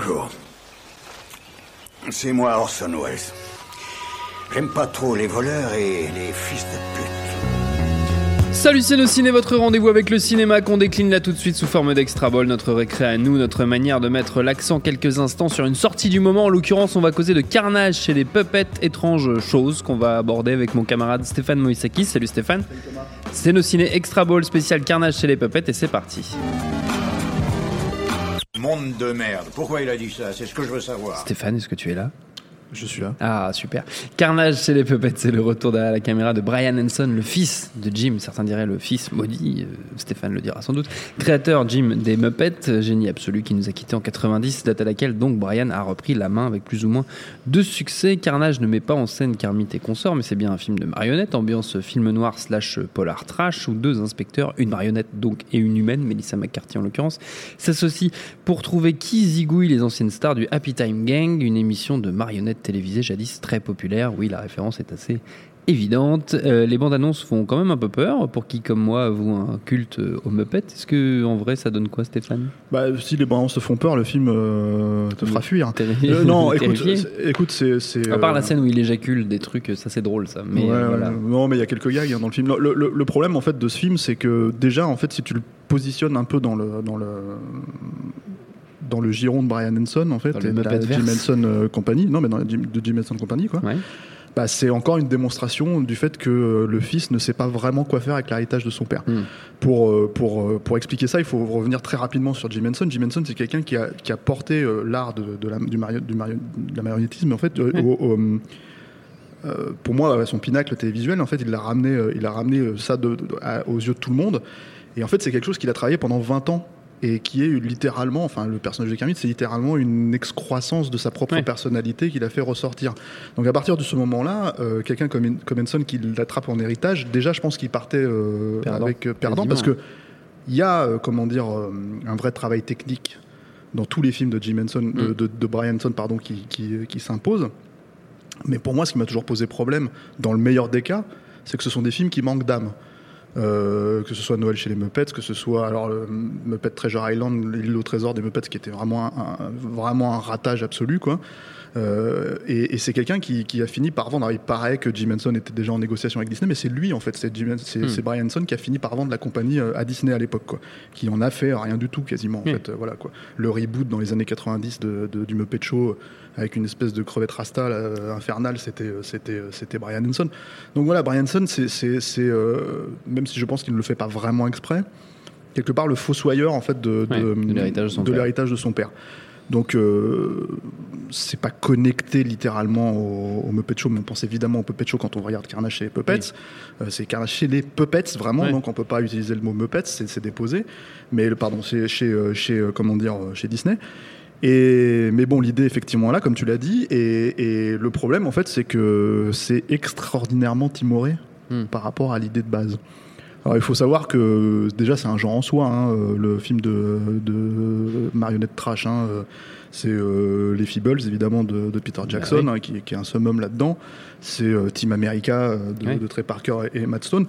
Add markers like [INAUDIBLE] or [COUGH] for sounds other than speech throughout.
Bonjour. C'est moi Orson Welles. J'aime pas trop les voleurs et les fils de pute. Salut c'est ciné, votre rendez-vous avec le cinéma qu'on décline là tout de suite sous forme d'extra ball, notre récré à nous, notre manière de mettre l'accent quelques instants sur une sortie du moment. En l'occurrence, on va causer de carnage chez les puppets, étranges choses qu'on va aborder avec mon camarade Stéphane Moïsaki. Salut Stéphane. C'est nos ciné extra ball spécial carnage chez les puppets et c'est parti. Monde de merde. Pourquoi il a dit ça? C'est ce que je veux savoir. Stéphane, est-ce que tu es là? Je suis là. Ah, super. Carnage chez les Puppets, c'est le retour derrière la caméra de Brian Henson, le fils de Jim. Certains diraient le fils maudit, euh, Stéphane le dira sans doute. Créateur Jim des Muppets, génie absolu qui nous a quittés en 90, date à laquelle donc Brian a repris la main avec plus ou moins de succès. Carnage ne met pas en scène Kermit et consorts, mais c'est bien un film de marionnette, ambiance film noir slash polar trash, où deux inspecteurs, une marionnette donc et une humaine, Melissa McCarthy en l'occurrence, s'associent pour trouver qui zigouille les anciennes stars du Happy Time Gang, une émission de marionnettes télévisée jadis très populaire. Oui, la référence est assez évidente. Euh, les bandes annonces font quand même un peu peur pour qui, comme moi, avoue un culte euh, aux Muppets. Est-ce que en vrai, ça donne quoi, Stéphane? Bah, si les bandes annonces te font peur, le film euh, te fera fuir. Euh, non, écoute, écoute, c'est. À part la scène où il éjacule des trucs, ça c'est drôle ça. Mais ouais, ouais, voilà. Non, mais il y a quelques gags hein, dans le film. Le, le- le problème en fait de ce film, c'est que déjà en fait, si tu le positionnes un peu dans le dans le dans le giron de Brian Henson en fait, et de la Jim. Henson euh, Company, non mais dans la Jim- de Jim Henson Company quoi. Ouais. Bah, c'est encore une démonstration du fait que euh, le fils ne sait pas vraiment quoi faire avec l'héritage de son père. Hmm. Pour, euh, pour, pour expliquer ça, il faut revenir très rapidement sur Jim Henson. Jim Henson, c'est quelqu'un qui a, qui a porté l'art de, de la, du, mario- du mario- de la marionnettisme, en fait, Ouais. au- au, euh, pour moi, son pinacle télévisuel, en fait, il l'a ramené, il a ramené ça de- de- à- aux yeux de tout le monde. Et en fait, c'est quelque chose qu'il a travaillé pendant 20 ans et qui est littéralement, enfin, le personnage de Kermit, c'est littéralement une excroissance de sa propre Ouais. personnalité qu'il a fait ressortir. Donc à partir de ce moment-là, euh, quelqu'un comme, comme Henson qui l'attrape en héritage, déjà, je pense qu'il partait euh, Perdant. avec euh, perdant parce que il y a, euh, comment dire, euh, un vrai travail technique dans tous les films de Jim Henson, de, Mm. de- de Brian Henson, pardon, qui, qui, qui s'impose. Mais pour moi, ce qui m'a toujours posé problème, dans le meilleur des cas, c'est que ce sont des films qui manquent d'âme. Euh, que ce soit Noël chez les Muppets, que ce soit alors le Muppet Treasure Island, l'île au trésor des Muppets, qui était vraiment un, un- vraiment un ratage absolu, quoi. Euh, et et c'est quelqu'un qui, qui a fini par vendre. Alors, il paraît que Jim Henson était déjà en négociation avec Disney, mais c'est lui en fait, c'est Hmm. Brian Henson qui a fini par vendre la compagnie euh, à Disney à l'époque, quoi. Qui en a fait rien du tout quasiment, en Hmm. fait. euh, voilà quoi. Le reboot dans les années 90 de, de- du Muppet Show avec une espèce de crevette rasta là, infernale, c'était c'était c'était Brian Henson. Donc voilà, Brian Henson, c'est euh, même si je pense qu'il ne le fait pas vraiment exprès, quelque part le fossoyeur en fait de, Ouais, de l'héritage de son père. Donc, euh, c'est pas connecté littéralement au, au Muppet Show, mais on pense évidemment au Muppet Show quand on regarde Carnage chez les Puppets. Euh, c'est Carnage chez les Puppets, vraiment, donc on peut pas utiliser le mot Muppets, c'est c'est déposé. Mais, pardon, c'est chez, euh, chez, comment dire, chez Disney. Et, mais bon, l'idée effectivement est là, comme tu l'as dit, et, et le problème en fait, c'est que c'est extraordinairement timoré Hmm. par rapport à l'idée de base. Alors il faut savoir que déjà c'est un genre en soi, hein, euh, le film de, de marionnette trash, hein, euh, c'est euh, les Feebles évidemment de, de Peter Jackson, oui. hein, qui, qui est un summum là-dedans. C'est euh, Team America de, Trey Parker et, et Matt Stone.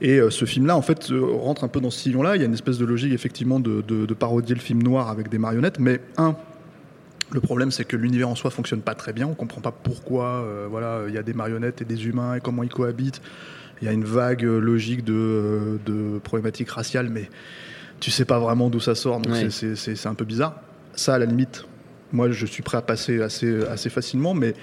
Et euh, ce film-là, en fait, rentre un peu dans ce sillon-là. Il y a une espèce de logique, effectivement, de, de- de parodier le film noir avec des marionnettes. Mais un, le problème, c'est que l'univers en soi fonctionne pas très bien. On comprend pas pourquoi. euh, voilà, il y a des marionnettes et des humains et comment ils cohabitent. Il y a une vague logique de, de problématiques raciales, mais tu sais pas vraiment d'où ça sort. Donc c'est- un peu bizarre. Ça, à la limite, moi, je suis prêt à passer assez, assez facilement, mais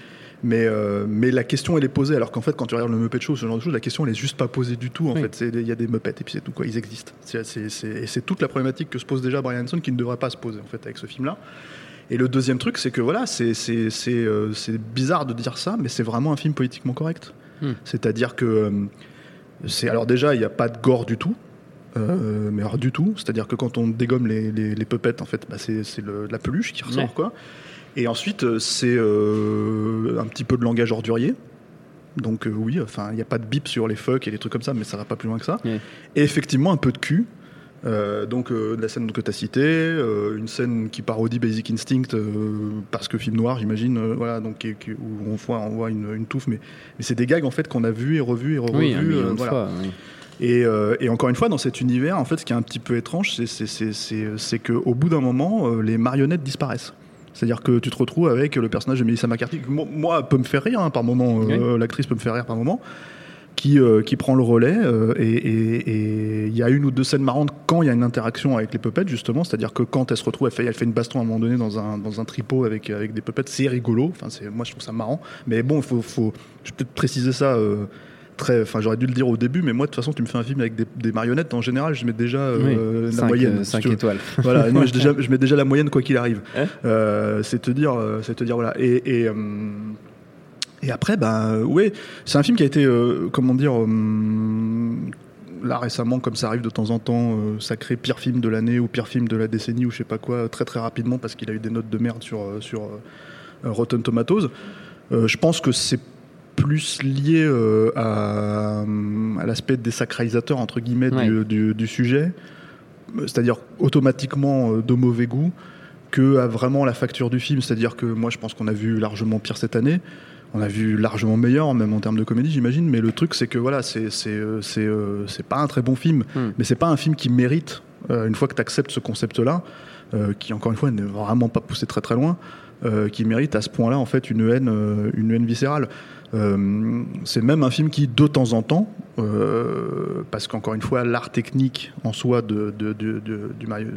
mais, euh, mais la question elle est posée alors qu'en fait quand tu regardes le Muppet Show ce genre de choses la question elle est juste pas posée du tout en Oui. fait il y a des Muppets et puis c'est tout quoi ils existent et c'est toute la problématique que se pose déjà Brian Hanson qui ne devrait pas se poser en fait avec ce film là et le deuxième truc c'est que voilà c'est, euh, c'est bizarre de dire ça mais c'est vraiment un film politiquement correct Hmm. c'est à dire que euh, C'est alors déjà, il n'y a pas de gore du tout. Euh, mais alors du tout, c'est-à-dire que quand on dégomme les, les, les puppets, en fait, bah, c'est la peluche qui ressort, Ouais. quoi. Et ensuite, euh, c'est euh, un petit peu de langage ordurier. Donc euh, oui, enfin, il n'y a pas de bip sur les fuck et les trucs comme ça, mais ça va pas plus loin que ça. Ouais. Et effectivement, un peu de cul. Euh, donc euh, de la scène que tu as citée, euh, une scène qui parodie Basic Instinct parce que film noir, j'imagine, voilà, donc qui- qui- où on voit, on voit une, une touffe, mais, mais c'est des gags en fait qu'on a vu et revu et revu. Oui, voilà. fois. Et, et encore une fois, dans cet univers, en fait, ce qui est un petit peu étrange, c'est- qu'au bout d'un moment, les marionnettes disparaissent. C'est-à-dire que tu te retrouves avec le personnage de Melissa McCarthy, qui, mo- moi, peut me faire rire hein, par moment, l'actrice peut me faire rire par moment, qui, euh, qui prend le relais. euh, et- il y a une ou deux scènes marrantes quand il y a une interaction avec les puppets, justement. C'est-à-dire que quand elle se retrouve, elle fait, elle fait une baston à un moment donné dans un, dans un tripot avec, avec des puppets, c'est rigolo. Enfin, moi, je trouve ça marrant. Mais bon, faut, faut, je vais peut-être préciser ça. euh, très, enfin, j'aurais dû le dire au début, mais moi, de toute façon, tu me fais un film avec des, des marionnettes, en général, je mets déjà euh, la Cinq, moyenne. euh, si étoiles. [LAUGHS] Voilà, je, déjà- je mets déjà la moyenne quoi qu'il arrive. Hein? C'est te dire, c'est te dire voilà. Et, et, et après, ben euh, ouais, c'est un film qui a été, euh, comment dire, euh, là récemment, comme ça arrive de temps en temps, euh, sacré pire film de l'année ou pire film de la décennie ou je sais pas quoi, très très rapidement parce qu'il a eu des notes de merde sur sur Rotten Tomatoes. Je pense que c'est plus lié à, à l'aspect désacralisateur entre guillemets du, Ouais. du- du sujet, c'est-à-dire automatiquement de mauvais goût, que à vraiment la facture du film. C'est-à-dire que moi, je pense qu'on a vu largement pire cette année. On a vu largement meilleur, même en termes de comédie, j'imagine. Mais le truc, c'est que voilà, c'est c'est euh, c'est euh, c'est pas un très bon film, Hmm. mais c'est pas un film qui mérite. euh, une fois que tu acceptes ce concept-là, qui encore une fois n'est vraiment pas poussé très très loin, euh, qui mérite à ce point-là en fait une haine, euh, une haine viscérale. Euh, c'est même un film qui, de temps en temps, parce qu'encore une fois, l'art technique en soi de, de, de- de- du mario-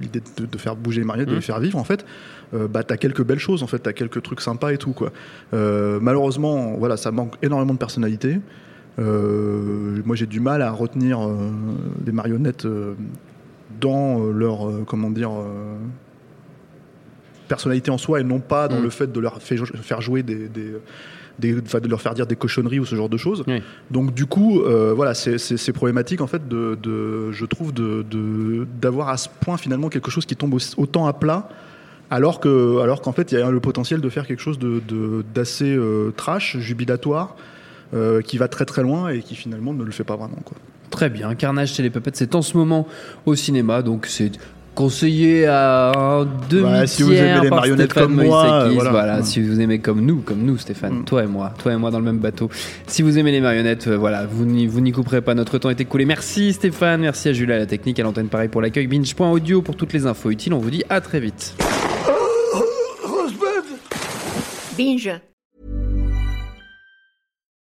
l'idée de, faire bouger les marionnettes, de Mhm. les faire vivre, en fait, bah, t'as quelques belles choses, en fait, t'as quelques trucs sympas et tout, quoi. Malheureusement, voilà, ça manque énormément de personnalité. Moi, j'ai du mal à retenir des marionnettes dans leur, comment dire, personnalité en soi et non pas dans Mhm. le fait de leur faire jouer des, des, des- enfin, de leur faire dire des cochonneries ou ce genre de choses. Oui. Donc du coup, euh, voilà, c'est- problématique en fait de, de- je trouve, de- de- d'avoir à ce point finalement quelque chose qui tombe autant à plat, alors que, alors qu'en fait il y a le potentiel de faire quelque chose d'assez euh, trash, jubilatoire, euh, qui va très très loin et qui finalement ne le fait pas vraiment quoi. Très bien. Carnage chez les Puppets, c'est en ce moment au cinéma, donc c'est conseillé à un demi Ouais, si vous aimez les marionnettes Stéphane comme moi, euh, voilà. voilà, Ouais. si vous aimez comme nous, comme nous, Stéphane, Mm. toi et moi, toi et moi dans le même bateau. Si vous aimez les marionnettes, euh, voilà, vous n'y vous n'y couperez pas. Notre temps est écoulé. Merci Stéphane, merci à Julia à la technique, à l'antenne pareil pour l'accueil. Binge.audio pour toutes les infos utiles. On vous dit à très vite. Binge.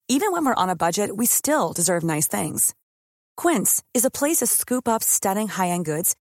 Even when we're on a budget, we still deserve nice things. Quince is a place to scoop up stunning high-end goods